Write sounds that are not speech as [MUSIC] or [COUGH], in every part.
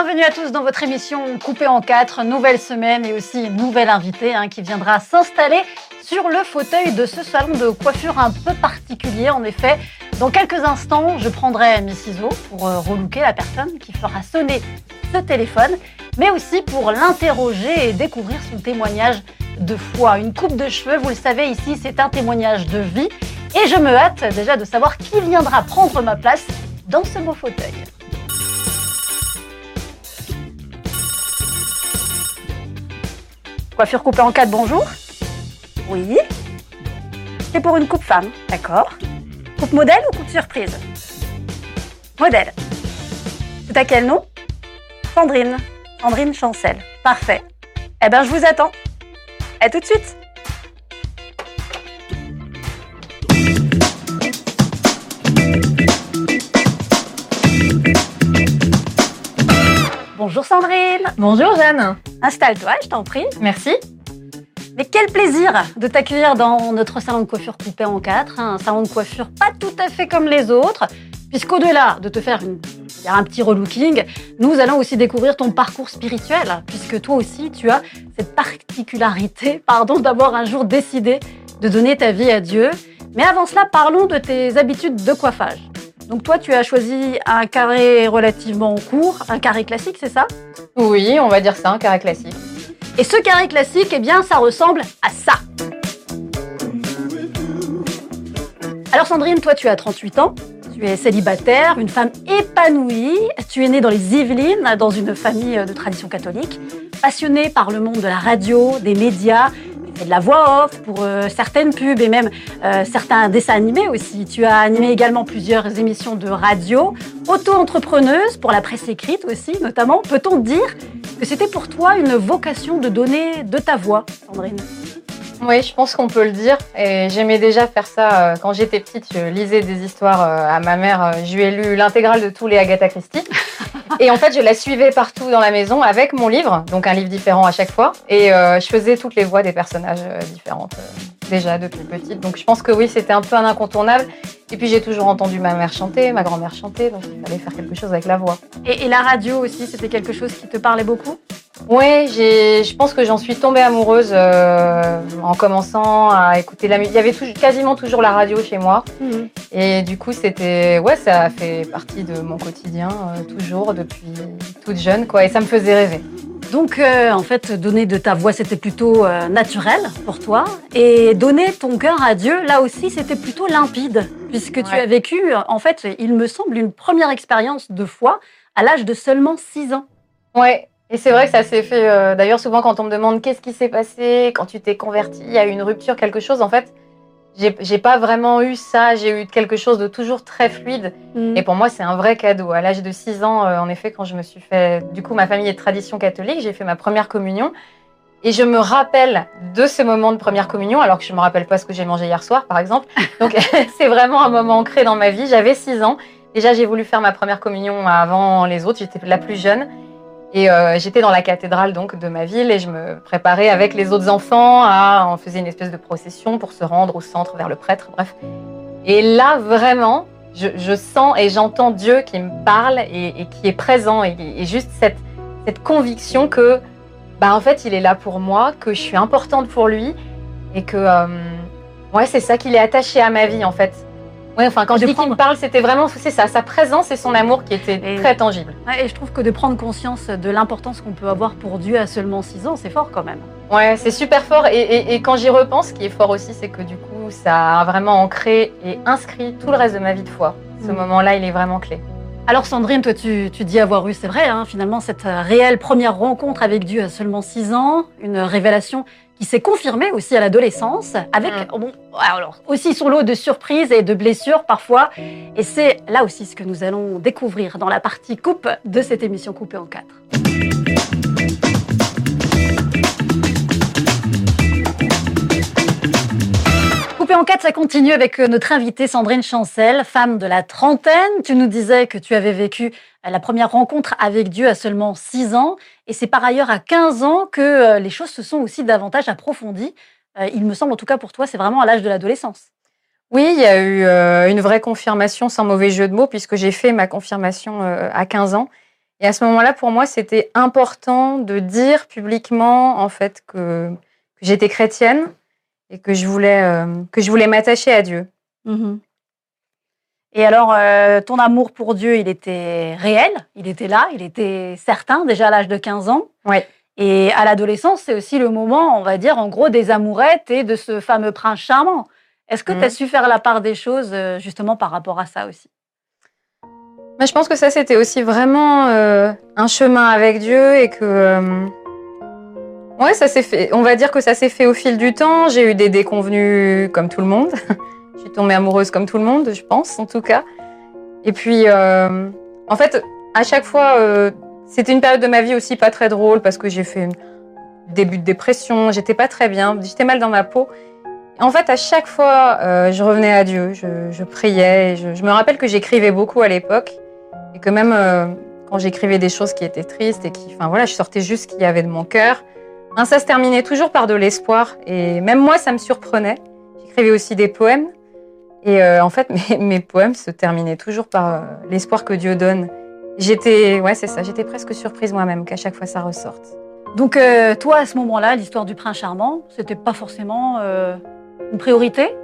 Bienvenue à tous dans votre émission Coupée en quatre, nouvelle semaine et aussi nouvelle invitée hein, qui viendra s'installer sur le fauteuil de ce salon de coiffure un peu particulier. En effet, dans quelques instants, je prendrai mes ciseaux pour euh, relooker la personne qui fera sonner ce téléphone, mais aussi pour l'interroger et découvrir son témoignage de foi. Une coupe de cheveux, vous le savez, ici, c'est un témoignage de vie. Et je me hâte déjà de savoir qui viendra prendre ma place dans ce beau fauteuil. Coiffure coupée en quatre, bonjour. Oui. C'est pour une coupe femme, d'accord. Coupe modèle ou coupe surprise? Modèle. C'est à quel nom? Sandrine. Sandrine Chancel. Parfait. Eh bien, je vous attends. À tout de suite. Bonjour Sandrine. Bonjour Jeanne. Installe-toi, je t'en prie. Merci. Mais quel plaisir de t'accueillir dans notre salon de coiffure coupé en quatre, hein, un salon de coiffure pas tout à fait comme les autres, puisqu'au-delà de te faire une, un petit relooking, nous allons aussi découvrir ton parcours spirituel, puisque toi aussi tu as cette particularité, [LAUGHS] pardon, d'avoir un jour décidé de donner ta vie à Dieu. Mais avant cela, parlons de tes habitudes de coiffage. Donc toi, tu as choisi un carré relativement court, un carré classique, c'est ça? Oui, on va dire ça, un carré classique. Et ce carré classique, eh bien, ça ressemble à ça. Alors Sandrine, toi, tu as 38 ans. Tu es célibataire, une femme épanouie. Tu es née dans les Yvelines, dans une famille de tradition catholique. Passionnée par le monde de la radio, des médias, de la voix off pour euh, certaines pubs et même euh, certains dessins animés aussi. Tu as animé également plusieurs émissions de radio, auto-entrepreneuse pour la presse écrite aussi notamment. Peut-on dire que c'était pour toi une vocation de donner de ta voix, Sandrine? Oui, je pense qu'on peut le dire. Et j'aimais déjà faire ça euh, quand j'étais petite. Je lisais des histoires à ma mère. Je lui ai lu l'intégrale de tous les Agatha Christie. [LAUGHS] Et en fait, je la suivais partout dans la maison avec mon livre, donc un livre différent à chaque fois. Et euh, je faisais toutes les voix des personnages euh, différentes euh, déjà depuis petite. Donc je pense que oui, c'était un peu un incontournable. Et puis j'ai toujours entendu ma mère chanter, ma grand-mère chanter, donc il fallait faire quelque chose avec la voix. Et, la radio aussi, c'était quelque chose qui te parlait beaucoup? Oui, je pense que j'en suis tombée amoureuse en commençant à écouter la musique. Il y avait quasiment toujours la radio chez moi. Mhm. Et du coup, c'était, ouais, ça a fait partie de mon quotidien toujours depuis toute jeune, quoi. Et ça me faisait rêver. Donc, euh, en fait, donner de ta voix, c'était plutôt euh, naturel pour toi. Et donner ton cœur à Dieu, là aussi, c'était plutôt limpide, puisque tu as vécu, en fait, il me semble, une première expérience de foi à l'âge de seulement 6 ans. Ouais. Et c'est vrai que ça s'est fait, euh, d'ailleurs, souvent quand on me demande qu'est-ce qui s'est passé, quand tu t'es converti, il y a eu une rupture, quelque chose, en fait, j'ai pas vraiment eu ça. J'ai eu quelque chose de toujours très fluide. Mm. Et pour moi, c'est un vrai cadeau. À l'âge de 6 ans, euh, en effet, quand je me suis fait. Du coup, ma famille est de tradition catholique. J'ai fait ma première communion. Et je me rappelle de ce moment de première communion, alors que je me rappelle pas ce que j'ai mangé hier soir, par exemple. Donc, [LAUGHS] c'est vraiment un moment ancré dans ma vie. J'avais 6 ans. Déjà, j'ai voulu faire ma première communion avant les autres. J'étais la plus jeune. Et euh, j'étais dans la cathédrale donc de ma ville et je me préparais avec les autres enfants à on faisait une espèce de procession pour se rendre au centre vers le prêtre, bref. Et là vraiment, je, sens et j'entends Dieu qui me parle et, qui est présent et, juste cette, conviction que bah en fait il est là pour moi, que je suis importante pour lui et que euh, c'est ça qu'il est attaché à ma vie en fait. Oui, enfin, quand je dis qu'il me parle, c'était vraiment c'est ça, sa présence et son amour qui étaient très tangibles. et je trouve que de prendre conscience de l'importance qu'on peut avoir pour Dieu à seulement 6 ans, c'est fort quand même. Ouais, c'est super fort. Et, quand j'y repense, ce qui est fort aussi, c'est que du coup, ça a vraiment ancré et inscrit tout le reste de ma vie de foi. Ce mm. moment-là, il est vraiment clé. Alors Sandrine, toi tu, dis avoir eu, c'est vrai, hein, finalement, cette réelle première rencontre avec Dieu à seulement 6 ans, une révélation qui s'est confirmé aussi à l'adolescence, avec mm. bon, alors, aussi son lot de surprises et de blessures parfois. Et c'est là aussi ce que nous allons découvrir dans la partie coupe de cette émission coupée en quatre. Coupé en quatre, ça continue avec notre invitée Sandrine Chancel, femme de la trentaine. Tu nous disais que tu avais vécu la première rencontre avec Dieu à seulement 6 ans. Et c'est par ailleurs à 15 ans que euh, les choses se sont aussi davantage approfondies. Euh, il me semble, en tout cas pour toi, c'est vraiment à l'âge de l'adolescence. Oui, il y a eu euh, une vraie confirmation, sans mauvais jeu de mots, puisque j'ai fait ma confirmation à 15 ans. Et à ce moment-là, pour moi, c'était important de dire publiquement, en fait, que, j'étais chrétienne et que je voulais, euh, que je voulais m'attacher à Dieu. Mhm. Et alors, euh, ton amour pour Dieu, il était réel, il était là, il était certain, déjà à l'âge de 15 ans. Ouais. Et à l'adolescence, c'est aussi le moment, on va dire, en gros, des amourettes et de ce fameux prince charmant. Est-ce que tu as su faire la part des choses, euh, justement, par rapport à ça aussi? Bah, Je pense que ça, c'était aussi vraiment euh, un chemin avec Dieu et que. Ouais, ça s'est fait. On va dire que ça s'est fait au fil du temps. J'ai eu des déconvenus comme tout le monde. [LAUGHS] Je suis tombée amoureuse comme tout le monde, je pense, en tout cas. Et puis, euh, en fait, à chaque fois, euh, c'était une période de ma vie aussi pas très drôle parce que j'ai fait un début de dépression, j'étais pas très bien, j'étais mal dans ma peau. En fait, à chaque fois, euh, je revenais à Dieu, je, priais. Je, me rappelle que j'écrivais beaucoup à l'époque et que même quand j'écrivais des choses qui étaient tristes et qui, enfin voilà, je sortais juste ce qu'il y avait de mon cœur. Hein, ça se terminait toujours par de l'espoir et même moi, ça me surprenait. J'écrivais aussi des poèmes et euh, en fait, [LAUGHS] mes, poèmes se terminaient toujours par euh, l'espoir que Dieu donne. J'étais, ouais, c'est ça, j'étais presque surprise moi-même qu'à chaque fois ça ressorte. Donc, euh, toi, à ce moment-là, l'histoire du prince charmant, c'était pas forcément une priorité?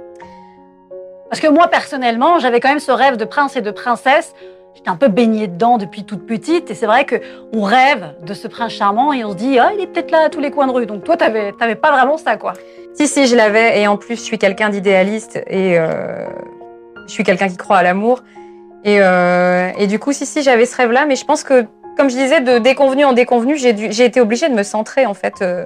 Parce que moi, personnellement, j'avais quand même ce rêve de prince et de princesse. J'étais un peu baignée dedans depuis toute petite. Et c'est vrai qu'on rêve de ce prince charmant et on se dit, ah, il est peut-être là à tous les coins de rue. Donc, toi, t'avais, t'avais pas vraiment ça, quoi. Si, si, je l'avais. Et en plus, je suis quelqu'un d'idéaliste et euh, je suis quelqu'un qui croit à l'amour. Et, euh, et, du coup, si, si, j'avais ce rêve-là. Mais je pense que, comme je disais, de déconvenu en déconvenu, j'ai été obligée de me centrer, en fait. Euh,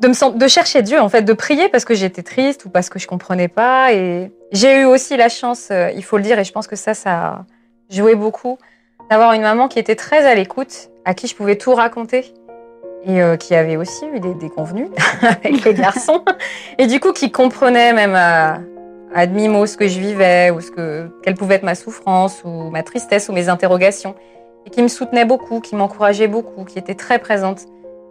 de, me, de chercher Dieu, en fait, de prier parce que j'étais triste ou parce que je comprenais pas. Et j'ai eu aussi la chance, il faut le dire, et je pense que ça, ça joué beaucoup, d'avoir une maman qui était très à l'écoute, à qui je pouvais tout raconter et euh, qui avait aussi eu des déconvenus [LAUGHS] avec les garçons, et du coup qui comprenait même à, à demi-mot ce que je vivais, ou ce que, quelle pouvait être ma souffrance, ou ma tristesse, ou mes interrogations, et qui me soutenait beaucoup, qui m'encourageait beaucoup, qui était très présente.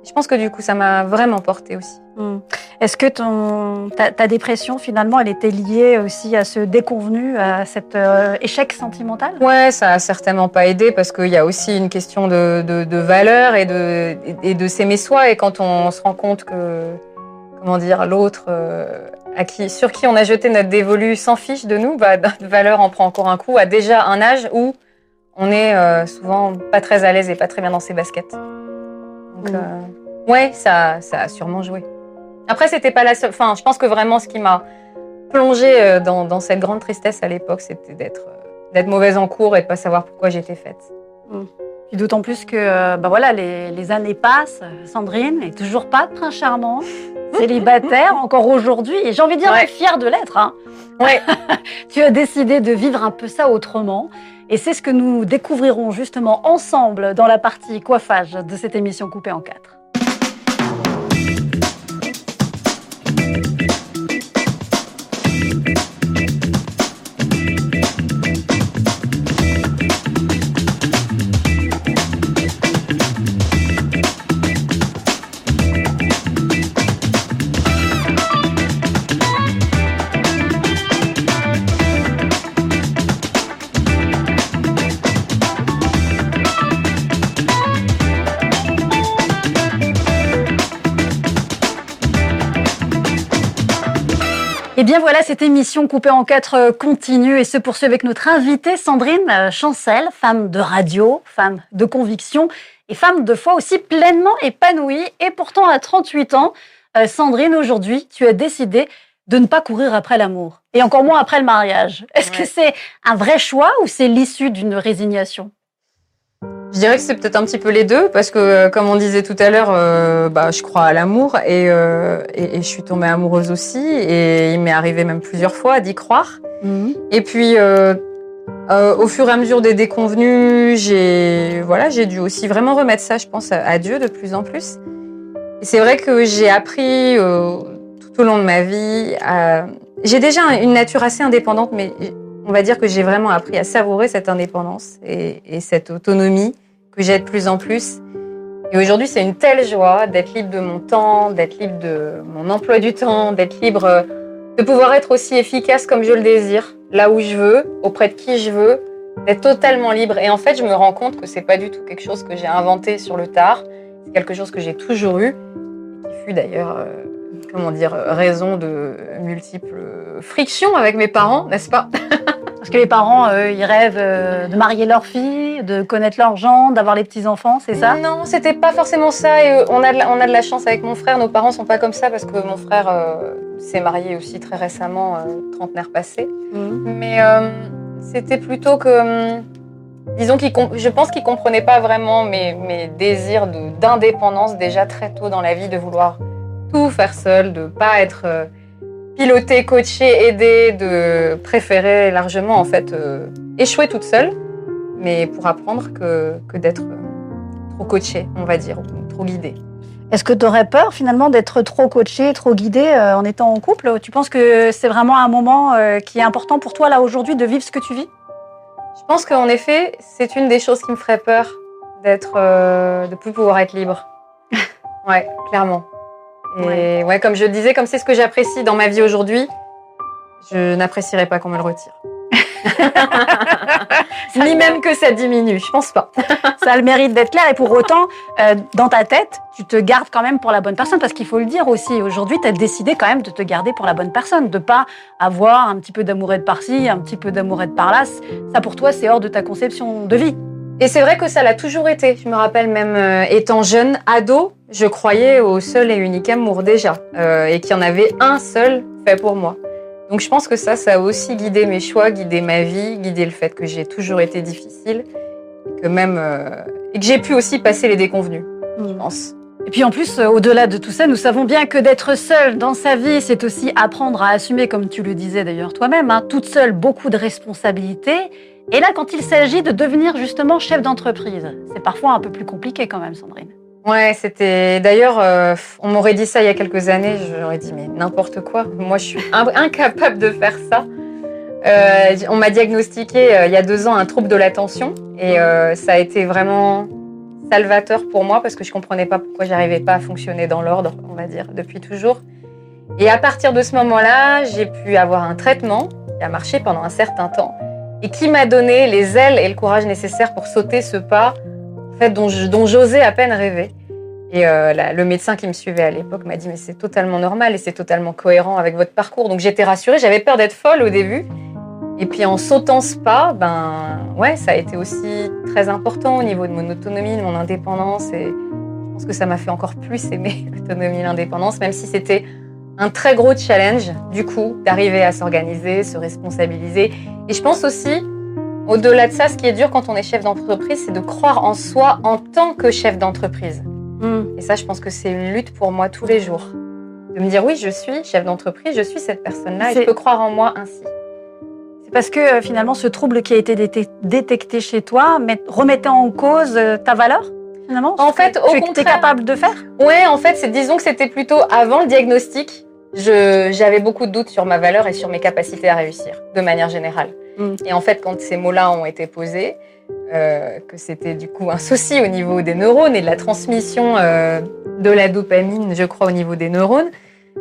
Je pense que du coup, ça m'a vraiment porté aussi. Hmm. Est-ce que ton, ta, dépression, finalement, elle était liée aussi à ce déconvenu, à cet euh, échec sentimental? Ouais, ça a certainement pas aidé parce qu'il y a aussi une question de, de, valeur et de, et de s'aimer soi. Et quand on se rend compte que, comment dire, l'autre euh, à qui, sur qui on a jeté notre dévolu s'en fiche de nous, bah, notre valeur en prend encore un coup à déjà un âge où on est euh, souvent pas très à l'aise et pas très bien dans ses baskets. Donc, mm. ouais, ça, ça a sûrement joué. Après, c'était pas la seule. Enfin, je pense que vraiment, ce qui m'a plongée euh, dans, cette grande tristesse à l'époque, c'était d'être euh, d'être mauvaise en cours et de pas savoir pourquoi j'étais faite. Mmh. D'autant plus que bah voilà, les, années passent, Sandrine n'est toujours pas de prince charmant, [LAUGHS] célibataire encore aujourd'hui, et j'ai envie de dire fière de l'être. Hein. Ouais. [LAUGHS] tu as décidé de vivre un peu ça autrement, et c'est ce que nous découvrirons justement ensemble dans la partie coiffage de cette émission coupée en quatre. Et eh bien voilà, cette émission coupée en quatre euh, continue et se poursuit avec notre invitée Sandrine euh, Chancel, femme de radio, femme de conviction et femme de foi aussi pleinement épanouie. Et pourtant, à 38 ans, euh, Sandrine, aujourd'hui, tu as décidé de ne pas courir après l'amour et encore moins après le mariage. Est-ce que c'est un vrai choix ou c'est l'issue d'une résignation? Je dirais que c'est peut-être un petit peu les deux, parce que euh, comme on disait tout à l'heure, euh, bah, je crois à l'amour euh, et, et, je suis tombée amoureuse aussi. Et il m'est arrivé même plusieurs fois d'y croire. Mhm. Et puis, au fur et à mesure des déconvenus, j'ai voilà, j'ai dû aussi vraiment remettre ça, je pense, à, Dieu de plus en plus. C'est vrai que j'ai appris tout au long de ma vie. J'ai déjà une nature assez indépendante, mais on va dire que j'ai vraiment appris à savourer cette indépendance et, cette autonomie que j'ai de plus en plus. Et aujourd'hui, c'est une telle joie d'être libre de mon temps, d'être libre de mon emploi du temps, d'être libre de pouvoir être aussi efficace comme je le désire, là où je veux, auprès de qui je veux, d'être totalement libre. Et en fait, je me rends compte que c'est pas du tout quelque chose que j'ai inventé sur le tard. C'est quelque chose que j'ai toujours eu, qui fut d'ailleurs, euh, comment dire, raison de multiples frictions avec mes parents, n'est-ce pas? [LAUGHS] Parce que les parents, ils rêvent euh, de marier leur fille, de connaître leurs gens, d'avoir les petits-enfants, c'est ça? Non, c'était pas forcément ça. Et euh, on, a de la, on a de la chance avec mon frère. Nos parents sont pas comme ça parce que mon frère euh, s'est marié aussi très récemment, trentenaire passé. Mmh. Mais c'était plutôt que. hum, disons qu'il je pense qu'il comprenait pas vraiment mes, mes désirs d'indépendance déjà très tôt dans la vie, de vouloir tout faire seul, de pas être piloté, coaché, aidé, de préférer largement en fait euh, échouer toute seule, mais pour apprendre que, que d'être euh, trop coaché, on va dire, ou trop guidé. Est-ce que tu aurais peur finalement d'être trop coaché, trop guidé euh, en étant en couple? Tu penses que c'est vraiment un moment euh, qui est important pour toi là aujourd'hui de vivre ce que tu vis? Je pense qu'en effet, c'est une des choses qui me ferait peur d'être, de plus pouvoir être libre. [LAUGHS] ouais, clairement. Et ouais. comme je le disais, comme c'est ce que j'apprécie dans ma vie aujourd'hui, je n'apprécierais pas qu'on me le retire. [LAUGHS] Ni même que ça diminue, je pense pas. [LAUGHS] Ça a le mérite d'être clair et pour autant, euh, dans ta tête, tu te gardes quand même pour la bonne personne parce qu'il faut le dire aussi. Aujourd'hui, tu as décidé quand même de te garder pour la bonne personne, de pas avoir un petit peu d'amourette par-ci, un petit peu d'amourette par-là. Ça, pour toi, c'est hors de ta conception de vie. Et c'est vrai que ça l'a toujours été. Je me rappelle même euh, étant jeune, ado, je croyais au seul et unique amour déjà, euh, et qu'il y en avait un seul fait pour moi. Donc je pense que ça, ça a aussi guidé mes choix, guidé ma vie, guidé le fait que j'ai toujours été difficile, et que même euh, et que j'ai pu aussi passer les déconvenus, je pense. Et puis en plus, au-delà de tout ça, nous savons bien que d'être seul dans sa vie, c'est aussi apprendre à assumer, comme tu le disais d'ailleurs toi-même, hein, toute seule, beaucoup de responsabilités. Et là, quand il s'agit de devenir justement chef d'entreprise, c'est parfois un peu plus compliqué quand même, Sandrine. Ouais, c'était. D'ailleurs, euh, on m'aurait dit ça il y a quelques années, j'aurais dit mais n'importe quoi. Moi, je suis in- incapable de faire ça. Euh, on m'a diagnostiqué euh, il y a deux ans un trouble de l'attention et ça a été vraiment salvateur pour moi parce que je comprenais pas pourquoi j'arrivais pas à fonctionner dans l'ordre, on va dire, depuis toujours. Et à partir de ce moment-là, j'ai pu avoir un traitement qui a marché pendant un certain temps et qui m'a donné les ailes et le courage nécessaires pour sauter ce pas en fait, dont j'osais à peine rêver. Et euh, la- le médecin qui me suivait à l'époque m'a dit mais c'est totalement normal et c'est totalement cohérent avec votre parcours. Donc j'étais rassurée, j'avais peur d'être folle au début. Et puis en sautant ce pas, ben ouais, ça a été aussi très important au niveau de mon autonomie, de mon indépendance. Et je pense que ça m'a fait encore plus aimer [LAUGHS] l'autonomie et l'indépendance, même si c'était un très gros challenge, du coup, d'arriver à s'organiser, se responsabiliser. Et je pense aussi, au-delà de ça, ce qui est dur quand on est chef d'entreprise, c'est de croire en soi en tant que chef d'entreprise. Et ça, je pense que c'est une lutte pour moi tous les jours. De me dire, oui, je suis chef d'entreprise, je suis cette personne-là et je peux croire en moi ainsi. C'est parce que euh, finalement, ce trouble qui a été déte- détecté chez toi met- remettait en cause euh, ta valeur, finalement En fait, au tu es contraire. capable de faire? Ouais, en fait, c'est disons que c'était plutôt avant le diagnostic. J'avais beaucoup de doutes sur ma valeur et sur mes capacités à réussir, de manière générale. Mm. Et en fait, quand ces mots-là ont été posés, euh, que c'était du coup un souci au niveau des neurones et de la transmission euh, de la dopamine, je crois, au niveau des neurones,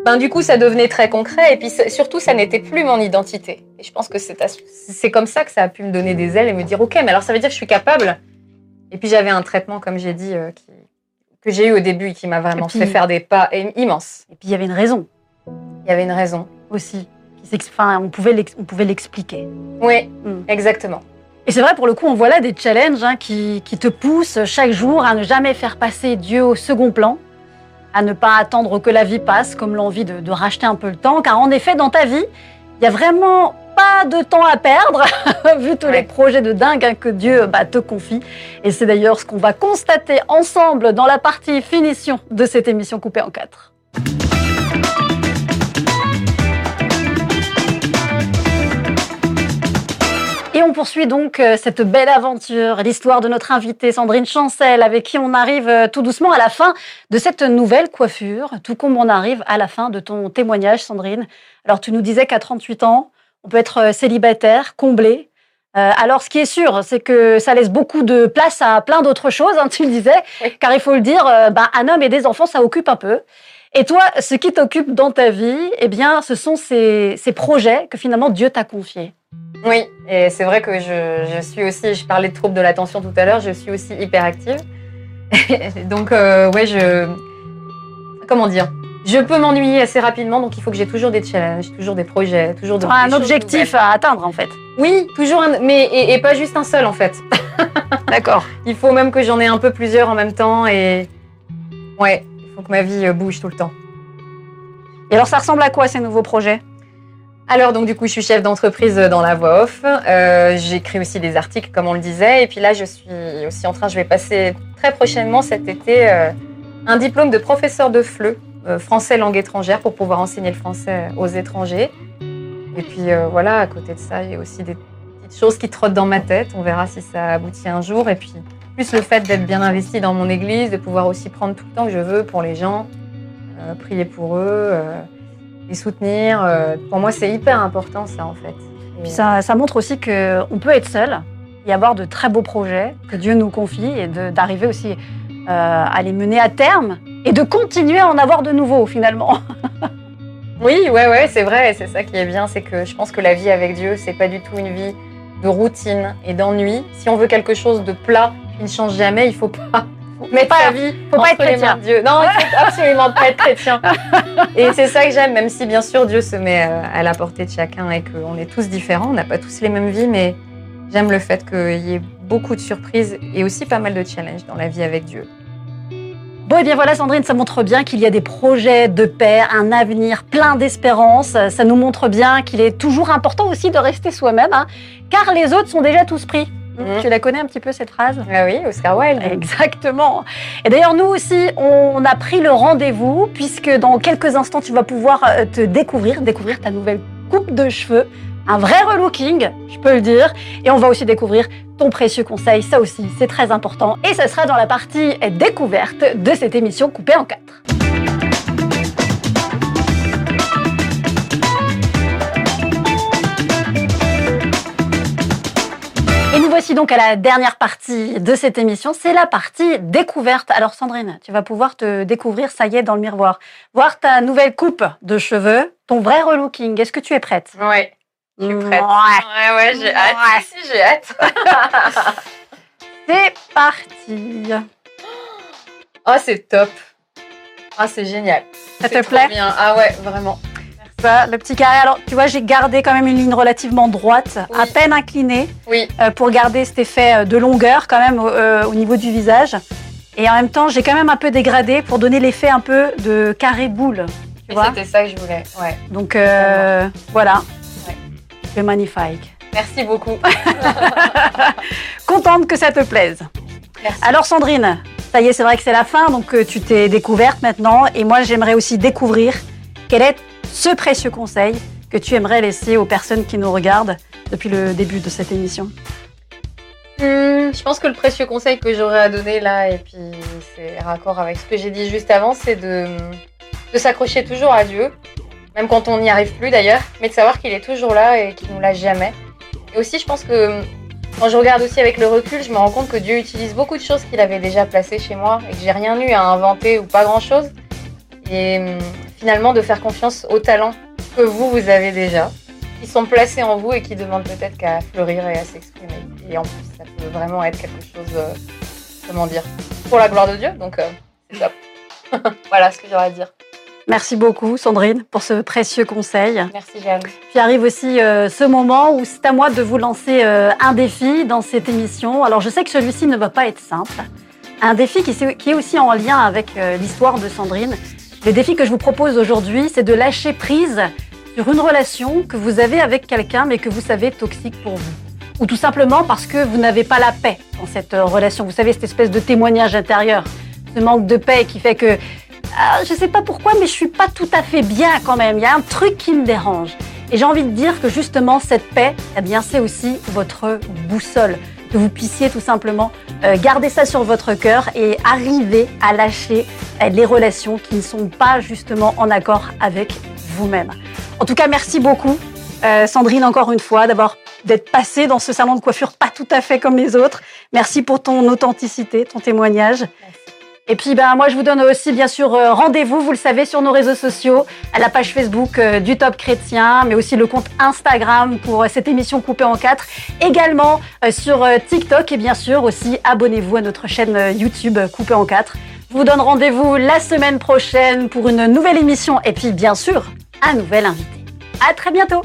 ben du coup, ça devenait très concret. Et puis surtout, ça n'était plus mon identité. Et je pense que c'est comme ça que ça a pu me donner des ailes et me dire, ok, mais alors ça veut dire que je suis capable. Et puis j'avais un traitement, comme j'ai dit, euh, qui, que j'ai eu au début et qui m'a vraiment puis- fait faire des pas im- immenses. Et puis il y avait une raison Il y avait une raison. aussi. Enfin, on pouvait l'expliquer. Oui, Mm. exactement. Et c'est vrai, pour le coup, on voit là des challenges hein, qui, qui te poussent chaque jour à ne jamais faire passer Dieu au second plan, à ne pas attendre que la vie passe, comme l'envie de, de racheter un peu le temps. Car en effet, dans ta vie, il y a vraiment pas de temps à perdre, [LAUGHS] vu tous les projets de dingue hein, que Dieu bah, te confie. Et c'est d'ailleurs ce qu'on va constater ensemble dans la partie finition de cette émission coupée en quatre. On poursuit donc euh, cette belle aventure, l'histoire de notre invitée Sandrine Chancel, avec qui on arrive euh, tout doucement à la fin de cette nouvelle coiffure, tout comme on arrive à la fin de ton témoignage, Sandrine. Alors, tu nous disais qu'à 38 ans, on peut être euh, célibataire, comblé. Euh, alors, ce qui est sûr, c'est que ça laisse beaucoup de place à plein d'autres choses, hein, tu le disais, car il faut le dire, euh, bah, un homme et des enfants, ça occupe un peu. Et toi, ce qui t'occupe dans ta vie, eh bien, ce sont ces, ces projets que finalement Dieu t'a confiés. Oui, et c'est vrai que je, je, suis aussi, je parlais de troubles de l'attention tout à l'heure, je suis aussi hyperactive. [LAUGHS] donc, euh, ouais, je. Comment dire Je peux m'ennuyer assez rapidement, donc il faut que j'ai toujours des challenges, toujours des projets, toujours de, un objectif à atteindre en fait. Oui, toujours un, mais et, et pas juste un seul en fait. [LAUGHS] D'accord. il faut même que j'en ai un peu plusieurs en même temps et ouais, il faut que ma vie euh, bouge tout le temps. Et alors, ça ressemble à quoi ces nouveaux projets? Alors donc du coup je suis chef d'entreprise dans la voix off. Euh, J'écris aussi des articles comme on le disait et puis là je suis aussi en train, je vais passer très prochainement cet été euh, un diplôme de professeur de FLE, euh, français langue étrangère pour pouvoir enseigner le français aux étrangers. Et puis euh, voilà, à côté de ça il y a aussi des petites choses qui trottent dans ma tête. On verra si ça aboutit un jour et puis plus le fait d'être bien investi dans mon église, de pouvoir aussi prendre tout le temps que je veux pour les gens, euh, prier pour eux. Les soutenir. Euh, pour moi, c'est hyper important, ça, en fait. Et puis ça, ça, montre aussi qu'on peut être seul et avoir de très beaux projets que Dieu nous confie et d'arriver aussi euh, à les mener à terme et de continuer à en avoir de nouveaux, finalement. [LAUGHS] oui, ouais, ouais, c'est vrai. C'est ça qui est bien, c'est que je pense que la vie avec Dieu, c'est pas du tout une vie de routine et d'ennui. Si on veut quelque chose de plat qui ne change jamais, il faut pas mettre pas, sa vie faut pas être chrétien. Dieu. Non, absolument pas être chrétien. Et c'est ça que j'aime, même si bien sûr Dieu se met euh, à la portée de chacun et qu'on est tous différents, on n'a pas tous les mêmes vies, mais j'aime le fait qu'il y ait beaucoup de surprises et aussi pas mal de challenges dans la vie avec Dieu. Bon, et bien voilà, Sandrine, ça montre bien qu'il y a des projets de paix, un avenir plein d'espérance. Ça nous montre bien qu'il est toujours important aussi de rester soi-même, hein, car les autres sont déjà tous pris. Mmh. Tu la connais un petit peu cette phrase? Ah oui, Oscar Wilde. [LAUGHS] Exactement. Et d'ailleurs, nous aussi, on a pris le rendez-vous, puisque dans quelques instants, tu vas pouvoir euh, te découvrir, découvrir ta nouvelle coupe de cheveux. Un vrai relooking, je peux le dire. Et on va aussi découvrir ton précieux conseil. Ça aussi, c'est très important. Et ce sera dans la partie découverte de cette émission coupée en quatre. Voici donc à la dernière partie de cette émission, c'est la partie découverte. Alors Sandrine, tu vas pouvoir te découvrir, ça y est, dans le miroir. Voir ta nouvelle coupe de cheveux, ton vrai relooking. Est-ce que tu es prête? Ouais, je suis prête. Ouais, ouais, ouais j'ai hâte. Ouais. Si, j'ai hâte. [LAUGHS] c'est parti. Oh, c'est top. Ah, oh, c'est génial. Ça te plaît? bien. Ah ouais, vraiment. Le petit carré. Alors, tu vois, j'ai gardé quand même une ligne relativement droite, oui. à peine inclinée, oui. euh, pour garder cet effet de longueur quand même euh, au niveau du visage. Et en même temps, j'ai quand même un peu dégradé pour donner l'effet un peu de carré boule. C'était ça que je voulais. Ouais. Donc euh, voilà. Ouais. C'est magnifique. Merci beaucoup. [LAUGHS] Contente que ça te plaise. Merci. Alors Sandrine, ça y est, c'est vrai que c'est la fin, donc euh, tu t'es découverte maintenant. Et moi, j'aimerais aussi découvrir quel est ce précieux conseil que tu aimerais laisser aux personnes qui nous regardent depuis le début de cette émission Mmh, je pense que le précieux conseil que j'aurais à donner là, et puis c'est raccord avec ce que j'ai dit juste avant, c'est de, s'accrocher toujours à Dieu, même quand on n'y arrive plus d'ailleurs, mais de savoir qu'il est toujours là et qu'il nous lâche jamais. Et aussi, je pense que quand je regarde aussi avec le recul, je me rends compte que Dieu utilise beaucoup de choses qu'il avait déjà placées chez moi et que j'ai rien eu à inventer ou pas grand chose. Et finalement, de faire confiance aux talents que vous, vous avez déjà, qui sont placés en vous et qui demandent peut-être qu'à fleurir et à s'exprimer. Et en plus, ça peut vraiment être quelque chose, euh, comment dire, pour la gloire de Dieu. Donc, euh, c'est top. [LAUGHS] voilà ce que j'aurais à dire. Merci beaucoup, Sandrine, pour ce précieux conseil. Merci, Jeanne. Puis arrive aussi euh, ce moment où c'est à moi de vous lancer euh, un défi dans cette émission. Alors, je sais que celui-ci ne va pas être simple. Un défi qui, qui est aussi en lien avec euh, l'histoire de Sandrine. Le défi que je vous propose aujourd'hui, c'est de lâcher prise sur une relation que vous avez avec quelqu'un, mais que vous savez toxique pour vous. Ou tout simplement parce que vous n'avez pas la paix dans cette relation. Vous savez, cette espèce de témoignage intérieur, ce manque de paix qui fait que euh, je ne sais pas pourquoi, mais je suis pas tout à fait bien quand même. Il y a un truc qui me dérange. Et j'ai envie de dire que justement, cette paix, eh bien, c'est aussi votre boussole. Que vous puissiez tout simplement euh, garder ça sur votre cœur et arriver à lâcher euh, les relations qui ne sont pas justement en accord avec vous-même. En tout cas, merci beaucoup, euh, Sandrine, encore une fois, d'avoir d'être passée dans ce salon de coiffure pas tout à fait comme les autres. Merci pour ton authenticité, ton témoignage. Et puis, ben, moi, je vous donne aussi, bien sûr, euh, rendez-vous, vous le savez, sur nos réseaux sociaux, à la page Facebook euh, du Top Chrétien, mais aussi le compte Instagram pour euh, cette émission coupée en quatre. Également sur TikTok et bien sûr aussi, abonnez-vous à notre chaîne YouTube coupée en quatre. Je vous donne rendez-vous la semaine prochaine pour une nouvelle émission et puis, bien sûr, un nouvel invité. À très bientôt!